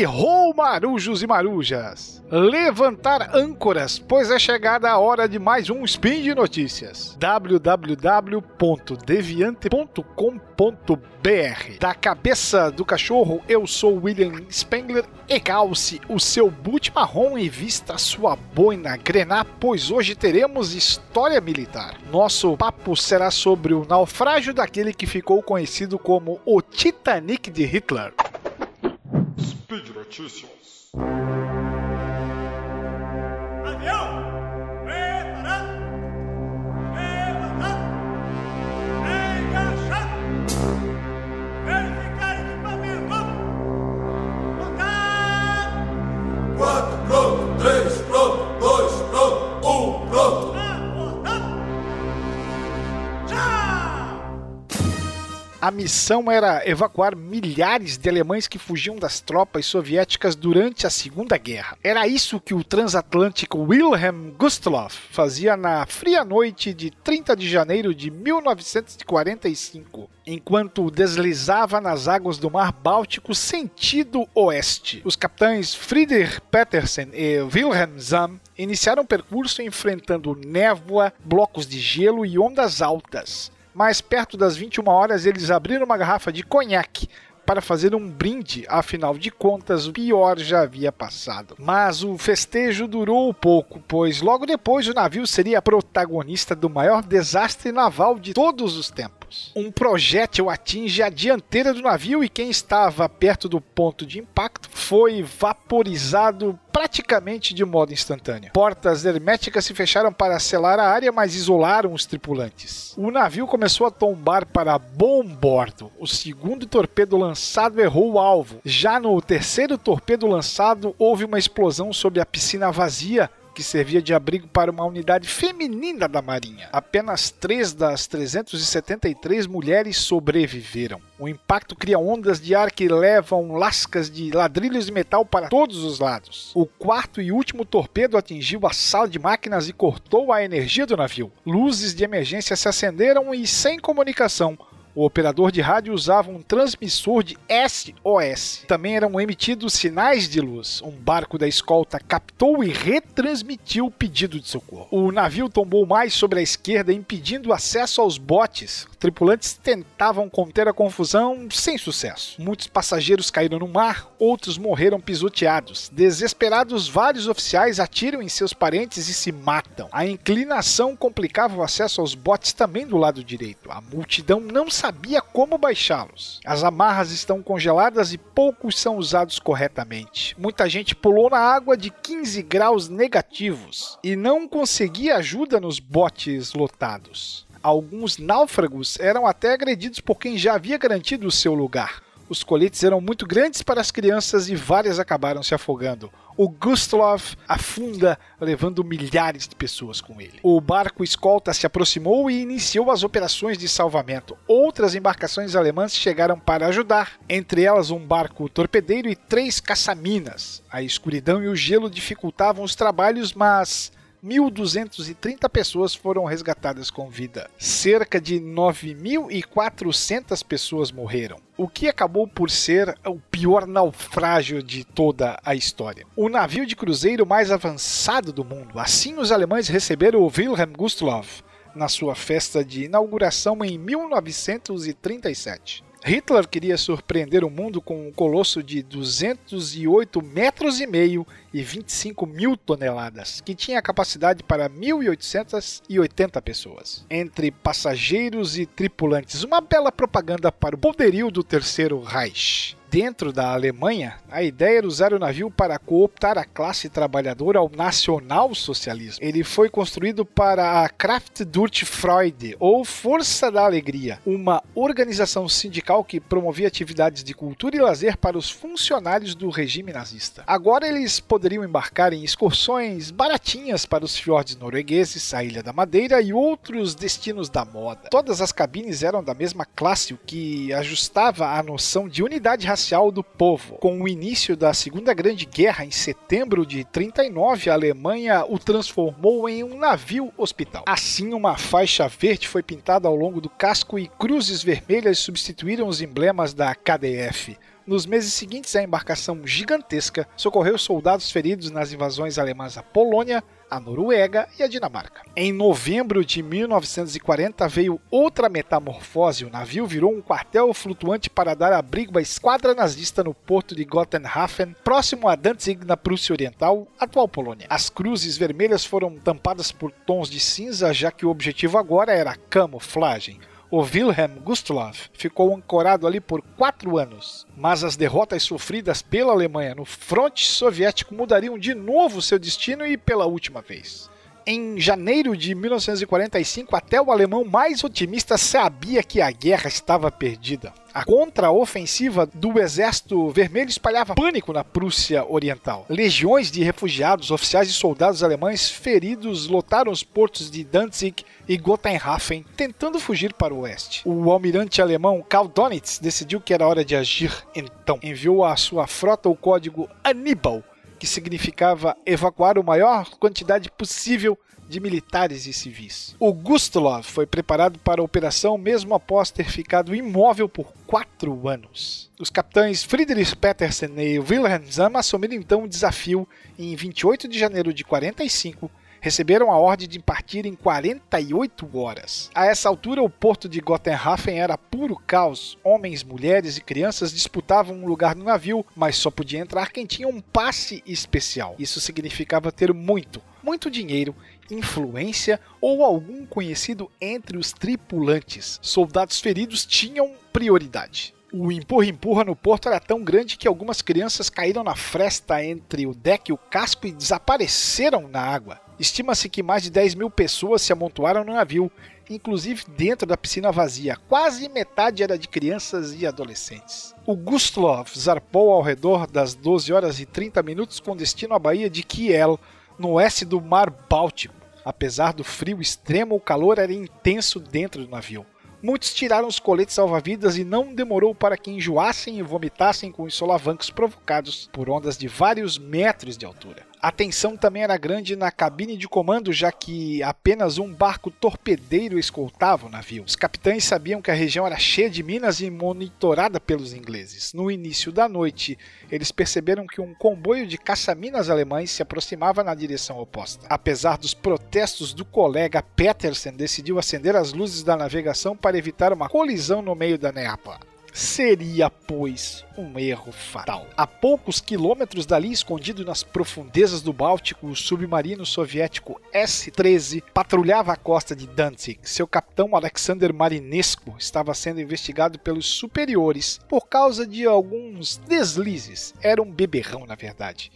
E ho, marujos e marujas! Levantar âncoras, pois é chegada a hora de mais um Spin de Notícias. www.deviante.com.br Da cabeça do cachorro, eu sou William Spengler e calce o seu boot marrom e vista sua boina grenar, pois hoje teremos história militar. Nosso papo será sobre o naufrágio daquele que ficou conhecido como o Titanic de Hitler. Speed Notícias. A missão era evacuar milhares de alemães que fugiam das tropas soviéticas durante a Segunda Guerra. Era isso que o transatlântico Wilhelm Gustloff fazia na fria noite de 30 de janeiro de 1945, enquanto deslizava nas águas do Mar Báltico sentido oeste. Os capitães Friedrich Petersen e Wilhelm Zahm iniciaram o percurso enfrentando névoa, blocos de gelo e ondas altas mas perto das 21 horas eles abriram uma garrafa de conhaque para fazer um brinde, afinal de contas o pior já havia passado. Mas o festejo durou pouco, pois logo depois o navio seria protagonista do maior desastre naval de todos os tempos. Um projétil atinge a dianteira do navio e quem estava perto do ponto de impacto foi vaporizado praticamente de modo instantâneo. Portas herméticas se fecharam para selar a área, mas isolaram os tripulantes. O navio começou a tombar para bom bordo. O segundo torpedo lançado errou o alvo. Já no terceiro torpedo lançado, houve uma explosão sobre a piscina vazia que servia de abrigo para uma unidade feminina da Marinha. Apenas três das 373 mulheres sobreviveram. O impacto cria ondas de ar que levam lascas de ladrilhos de metal para todos os lados. O quarto e último torpedo atingiu a sala de máquinas e cortou a energia do navio. Luzes de emergência se acenderam e, sem comunicação, o operador de rádio usava um transmissor de SOS. Também eram emitidos sinais de luz. Um barco da escolta captou e retransmitiu o pedido de socorro. O navio tombou mais sobre a esquerda, impedindo o acesso aos botes. Tripulantes tentavam conter a confusão sem sucesso. Muitos passageiros caíram no mar, outros morreram pisoteados. Desesperados, vários oficiais atiram em seus parentes e se matam. A inclinação complicava o acesso aos botes também do lado direito. A multidão não sabia como baixá-los. As amarras estão congeladas e poucos são usados corretamente. Muita gente pulou na água de 15 graus negativos e não conseguia ajuda nos botes lotados. Alguns náufragos eram até agredidos por quem já havia garantido o seu lugar. Os coletes eram muito grandes para as crianças e várias acabaram se afogando. O Gustloff afunda, levando milhares de pessoas com ele. O barco escolta se aproximou e iniciou as operações de salvamento. Outras embarcações alemãs chegaram para ajudar, entre elas um barco torpedeiro e três caçaminas. A escuridão e o gelo dificultavam os trabalhos, mas 1.230 pessoas foram resgatadas com vida. Cerca de 9.400 pessoas morreram, o que acabou por ser o pior naufrágio de toda a história. O navio de cruzeiro mais avançado do mundo. Assim, os alemães receberam o Wilhelm Gustloff na sua festa de inauguração em 1937. Hitler queria surpreender o mundo com um colosso de 208 metros e meio e 25 mil toneladas, que tinha capacidade para 1.880 pessoas, entre passageiros e tripulantes. Uma bela propaganda para o poderio do Terceiro Reich. Dentro da Alemanha, a ideia era usar o navio para cooptar a classe trabalhadora ao nacional-socialismo. Ele foi construído para a Kraft durch Freude, ou Força da Alegria, uma organização sindical que promovia atividades de cultura e lazer para os funcionários do regime nazista. Agora eles poderiam embarcar em excursões baratinhas para os fiordes noruegueses, a Ilha da Madeira e outros destinos da moda. Todas as cabines eram da mesma classe, o que ajustava a noção de unidade racial do povo. Com o início da Segunda Grande Guerra em setembro de 39, a Alemanha o transformou em um navio hospital. Assim, uma faixa verde foi pintada ao longo do casco e cruzes vermelhas substituíram os emblemas da KDF. Nos meses seguintes, a embarcação gigantesca socorreu soldados feridos nas invasões alemãs à Polônia, a Noruega e a Dinamarca. Em novembro de 1940 veio outra metamorfose. O navio virou um quartel flutuante para dar abrigo à esquadra nazista no porto de Gotenhafen, próximo a Danzig, na Prússia Oriental, atual Polônia. As cruzes vermelhas foram tampadas por tons de cinza, já que o objetivo agora era camuflagem o Wilhelm Gustloff ficou ancorado ali por quatro anos, mas as derrotas sofridas pela Alemanha no fronte soviético mudariam de novo seu destino e pela última vez. Em janeiro de 1945, até o alemão mais otimista sabia que a guerra estava perdida. A contraofensiva do Exército Vermelho espalhava pânico na Prússia Oriental. Legiões de refugiados, oficiais e soldados alemães feridos lotaram os portos de Danzig e Gotenhafen, tentando fugir para o oeste. O almirante alemão Karl Donitz decidiu que era hora de agir então. Enviou à sua frota o código Aníbal, que significava evacuar a maior quantidade possível de militares e civis. O Gustulov foi preparado para a operação mesmo após ter ficado imóvel por quatro anos. Os capitães Friedrich Petersen e Wilhelm Zamm assumiram então o desafio em 28 de janeiro de 45 receberam a ordem de partir em 48 horas. A essa altura, o porto de Gotenhafen era puro caos. Homens, mulheres e crianças disputavam um lugar no navio, mas só podia entrar quem tinha um passe especial. Isso significava ter muito, muito dinheiro, influência ou algum conhecido entre os tripulantes. Soldados feridos tinham prioridade. O empurra-empurra no porto era tão grande que algumas crianças caíram na fresta entre o deck e o casco e desapareceram na água. Estima-se que mais de 10 mil pessoas se amontoaram no navio, inclusive dentro da piscina vazia. Quase metade era de crianças e adolescentes. O Gustlov zarpou ao redor das 12 horas e 30 minutos com destino à Baía de Kiel, no oeste do Mar Báltico. Apesar do frio extremo, o calor era intenso dentro do navio. Muitos tiraram os coletes salva-vidas e não demorou para que enjoassem e vomitassem com os solavancos provocados por ondas de vários metros de altura. A tensão também era grande na cabine de comando, já que apenas um barco torpedeiro escoltava o navio. Os capitães sabiam que a região era cheia de minas e monitorada pelos ingleses. No início da noite, eles perceberam que um comboio de caça-minas alemães se aproximava na direção oposta. Apesar dos protestos do colega, Petersen decidiu acender as luzes da navegação para evitar uma colisão no meio da neapa seria, pois, um erro fatal. A poucos quilômetros dali, escondido nas profundezas do Báltico, o submarino soviético S-13 patrulhava a costa de Danzig. Seu capitão Alexander Marinescu estava sendo investigado pelos superiores por causa de alguns deslizes. Era um beberrão, na verdade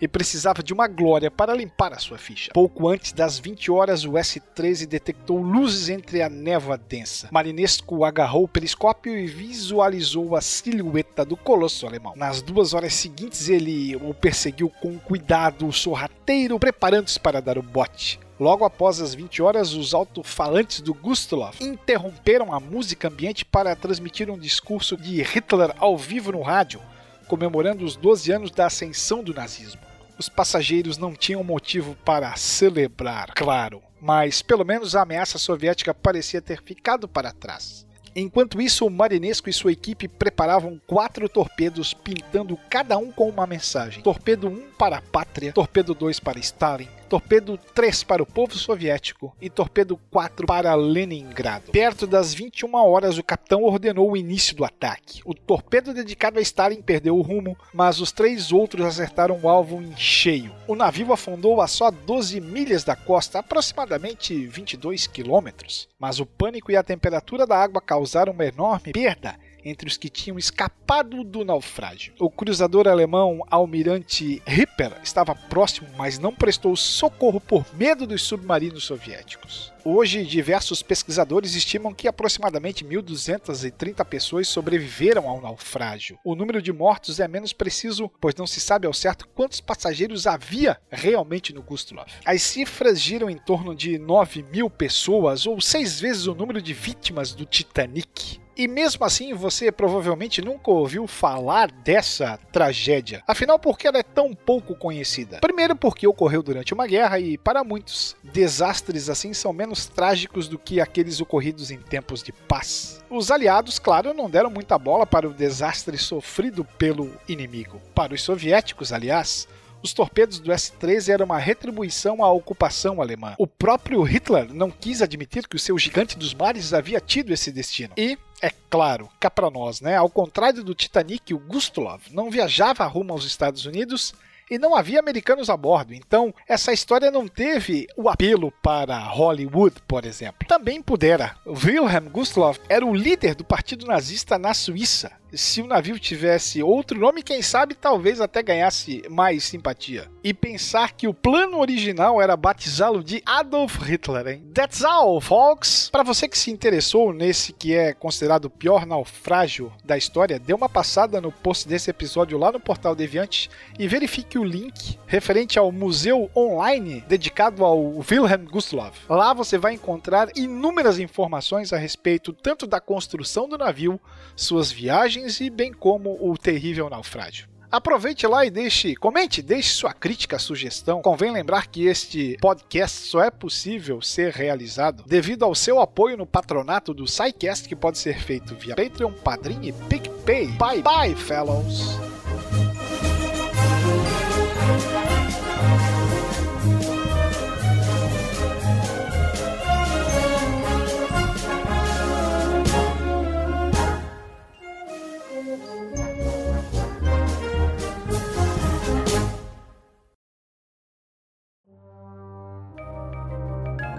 e precisava de uma glória para limpar a sua ficha. Pouco antes das 20 horas, o S-13 detectou luzes entre a névoa densa. Marinesco agarrou o periscópio e visualizou a silhueta do colosso alemão. Nas duas horas seguintes, ele o perseguiu com cuidado, sorrateiro, preparando-se para dar o bote. Logo após as 20 horas, os alto-falantes do Gustloff interromperam a música ambiente para transmitir um discurso de Hitler ao vivo no rádio, comemorando os 12 anos da ascensão do nazismo. Os passageiros não tinham motivo para celebrar, claro, mas pelo menos a ameaça soviética parecia ter ficado para trás. Enquanto isso, o Marinesco e sua equipe preparavam quatro torpedos, pintando cada um com uma mensagem: Torpedo 1 para a pátria, Torpedo 2 para Stalin, Torpedo 3 para o povo soviético e Torpedo 4 para Leningrado. Perto das 21 horas, o capitão ordenou o início do ataque. O torpedo dedicado a Stalin perdeu o rumo, mas os três outros acertaram o alvo em cheio. O navio afundou a só 12 milhas da costa, aproximadamente 22 quilômetros. Mas o pânico e a temperatura da água causaram uma enorme perda entre os que tinham escapado do naufrágio. O cruzador alemão Almirante Ripper estava próximo, mas não prestou socorro por medo dos submarinos soviéticos. Hoje, diversos pesquisadores estimam que aproximadamente 1.230 pessoas sobreviveram ao naufrágio. O número de mortos é menos preciso, pois não se sabe ao certo quantos passageiros havia realmente no Gustloff. As cifras giram em torno de 9 mil pessoas, ou seis vezes o número de vítimas do Titanic. E mesmo assim, você provavelmente nunca ouviu falar dessa tragédia. Afinal, por que ela é tão pouco conhecida? Primeiro, porque ocorreu durante uma guerra e, para muitos, desastres assim são menos menos trágicos do que aqueles ocorridos em tempos de paz. Os aliados, claro, não deram muita bola para o desastre sofrido pelo inimigo. Para os soviéticos, aliás, os torpedos do S-13 eram uma retribuição à ocupação alemã. O próprio Hitler não quis admitir que o seu gigante dos mares havia tido esse destino. E, é claro, cá para nós, né? Ao contrário do Titanic, o Gustulov não viajava rumo aos Estados Unidos e não havia americanos a bordo. Então, essa história não teve o apelo para Hollywood, por exemplo. Também pudera. Wilhelm Gustloff era o líder do partido nazista na Suíça se o navio tivesse outro nome, quem sabe talvez até ganhasse mais simpatia. E pensar que o plano original era batizá-lo de Adolf Hitler, hein? That's all, folks! Para você que se interessou nesse que é considerado o pior naufrágio da história, dê uma passada no post desse episódio lá no portal Deviante e verifique o link referente ao museu online dedicado ao Wilhelm Gustloff. Lá você vai encontrar inúmeras informações a respeito tanto da construção do navio, suas viagens e bem como o terrível naufrágio. Aproveite lá e deixe, comente, deixe sua crítica, sugestão. Convém lembrar que este podcast só é possível ser realizado devido ao seu apoio no patronato do SciCast, que pode ser feito via Patreon, Padrim e PicPay. Bye bye, fellows!